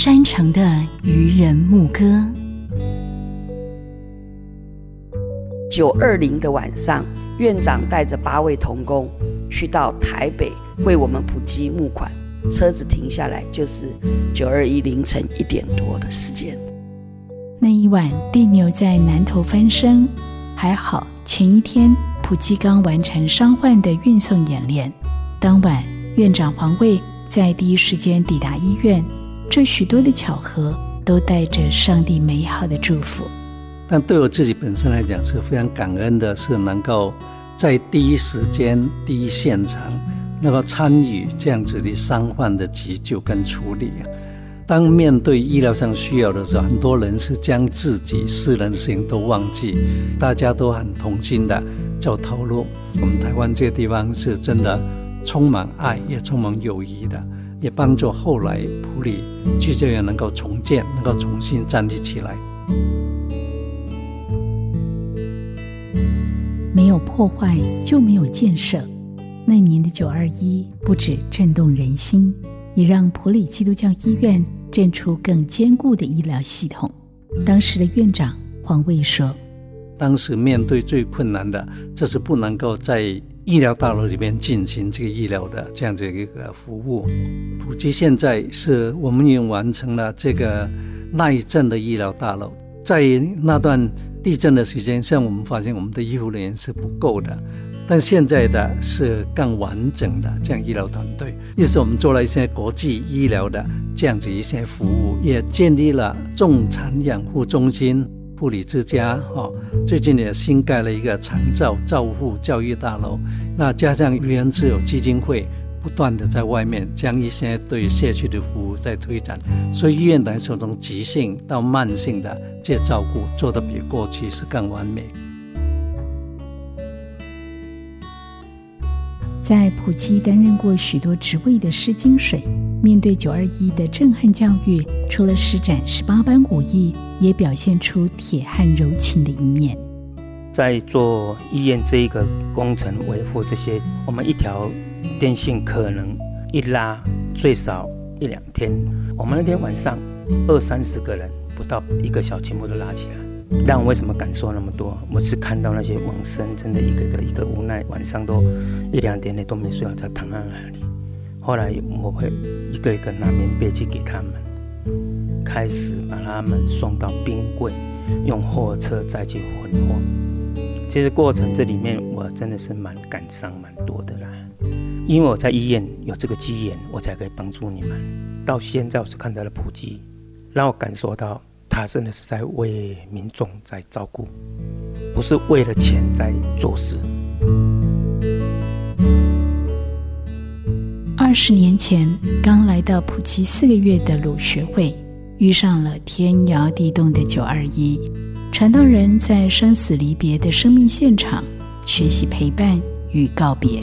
山城的渔人牧歌。九二零的晚上，院长带着八位童工去到台北为我们普及募款。车子停下来就是九二一凌晨一点多的时间。那一晚，地牛在南头翻身，还好前一天普吉刚完成伤患的运送演练。当晚，院长黄卫在第一时间抵达医院。这许多的巧合，都带着上帝美好的祝福。但对我自己本身来讲是非常感恩的，是能够在第一时间、第一现场，能够参与这样子的伤患的急救跟处理。当面对医疗上需要的时候，很多人是将自己私人的事情都忘记，大家都很同心的就投入。我们台湾这个地方是真的充满爱，也充满友谊的，也帮助后来普里急救员能够重建，能够重新站立起来。没有破坏就没有建设。那年的九二一不止震动人心，也让普里基督教医院震出更坚固的医疗系统。当时的院长黄卫说：“当时面对最困难的，这是不能够在医疗大楼里面进行这个医疗的这样的一个服务。普及现在是我们已经完成了这个耐震的医疗大楼，在那段。”地震的时间，像我们发现我们的医护人员是不够的，但现在的是更完整的这样医疗团队，也是我们做了一些国际医疗的这样子一些服务，也建立了重产养护中心、护理之家，哈，最近也新盖了一个长照照护教育大楼，那加上愚人自有基金会。不断的在外面将一些对社区的服务在推展，所以医院来说从急性到慢性的这照顾做得比过去是更完美。在普吉担任过许多职位的施金水，面对九二一的震撼教育，除了施展十八般武艺，也表现出铁汉柔情的一面。在做医院这一个工程维护这些，我们一条。电信可能一拉最少一两天，我们那天晚上二三十个人，不到一个小全部都拉起来。但我为什么敢说那么多？我是看到那些往生，真的一个个一个无奈，晚上都一两点内都没睡好，在躺在那里。后来我会一个一个拿棉被去给他们，开始把他们送到冰柜，用货车再去混货。其实过程这里面我真的是蛮感伤蛮多的啦。因为我在医院有这个机缘，我才可以帮助你们。到现在我是看到了普及，让我感受到他真的是在为民众在照顾，不是为了钱在做事。二十年前刚来到普吉四个月的鲁学会，遇上了天摇地动的九二一，传道人在生死离别的生命现场，学习陪伴与告别。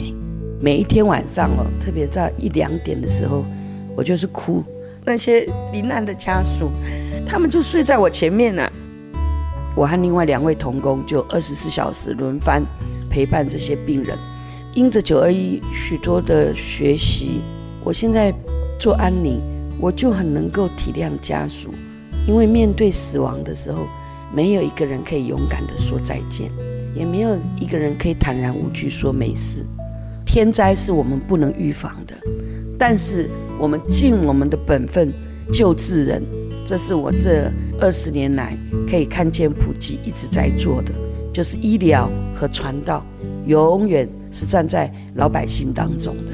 每一天晚上哦，特别在一两点的时候，我就是哭。那些罹难的家属，他们就睡在我前面呢。我和另外两位同工就二十四小时轮番陪伴这些病人。因着九二一许多的学习，我现在做安宁，我就很能够体谅家属，因为面对死亡的时候，没有一个人可以勇敢的说再见，也没有一个人可以坦然无惧说没事。天灾是我们不能预防的，但是我们尽我们的本分救治人，这是我这二十年来可以看见普及一直在做的，就是医疗和传道，永远是站在老百姓当中的。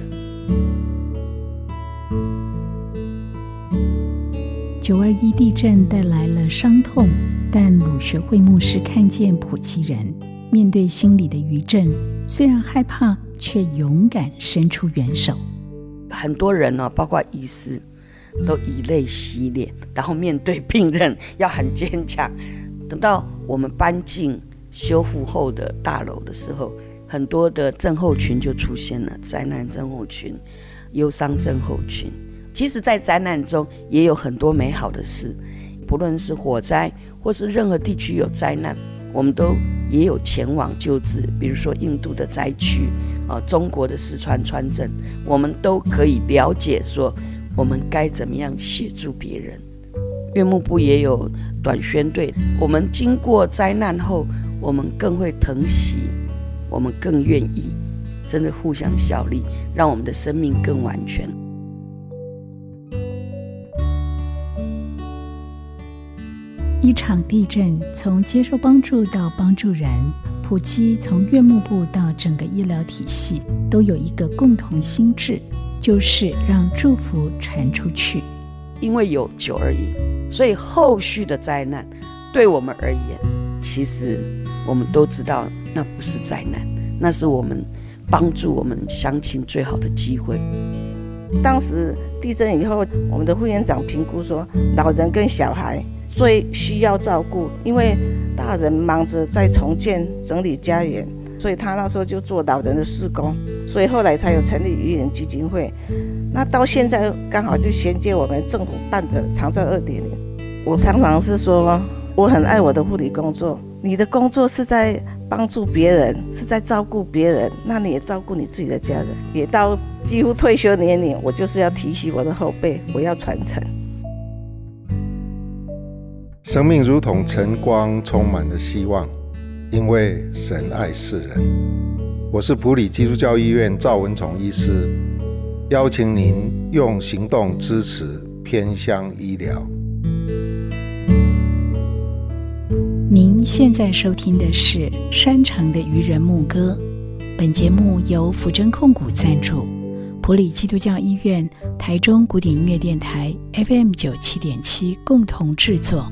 九二一地震带来了伤痛，但鲁学会牧师看见普吉人面对心里的余震，虽然害怕。却勇敢伸出援手。很多人呢，包括医师，都以泪洗脸，然后面对病人要很坚强。等到我们搬进修复后的大楼的时候，很多的症候群就出现了，灾难症候群、忧伤症候群。其实，在灾难中也有很多美好的事，不论是火灾或是任何地区有灾难，我们都也有前往救治，比如说印度的灾区。啊，中国的四川川镇，我们都可以了解说，我们该怎么样协助别人。岳幕部也有短宣队。我们经过灾难后，我们更会疼惜，我们更愿意，真的互相效力，让我们的生命更完全。一场地震，从接受帮助到帮助人，普基从院牧部到整个医疗体系，都有一个共同心智，就是让祝福传出去。因为有九而已，所以后续的灾难，对我们而言，其实我们都知道，那不是灾难，那是我们帮助我们乡亲最好的机会。当时地震以后，我们的副院长评估说，老人跟小孩。最需要照顾，因为大人忙着在重建、整理家园，所以他那时候就做老人的施工，所以后来才有成立愚人基金会。那到现在刚好就衔接我们政府办的长照二点零。我常常是说，我很爱我的护理工作。你的工作是在帮助别人，是在照顾别人，那你也照顾你自己的家人。也到几乎退休年龄，我就是要提醒我的后辈，我要传承。生命如同晨光，充满了希望，因为神爱世人。我是普里基督教医院赵文崇医师，邀请您用行动支持偏乡医疗。您现在收听的是山城的渔人牧歌，本节目由福真控股赞助，普里基督教医院、台中古典音乐电台 FM 九七点七共同制作。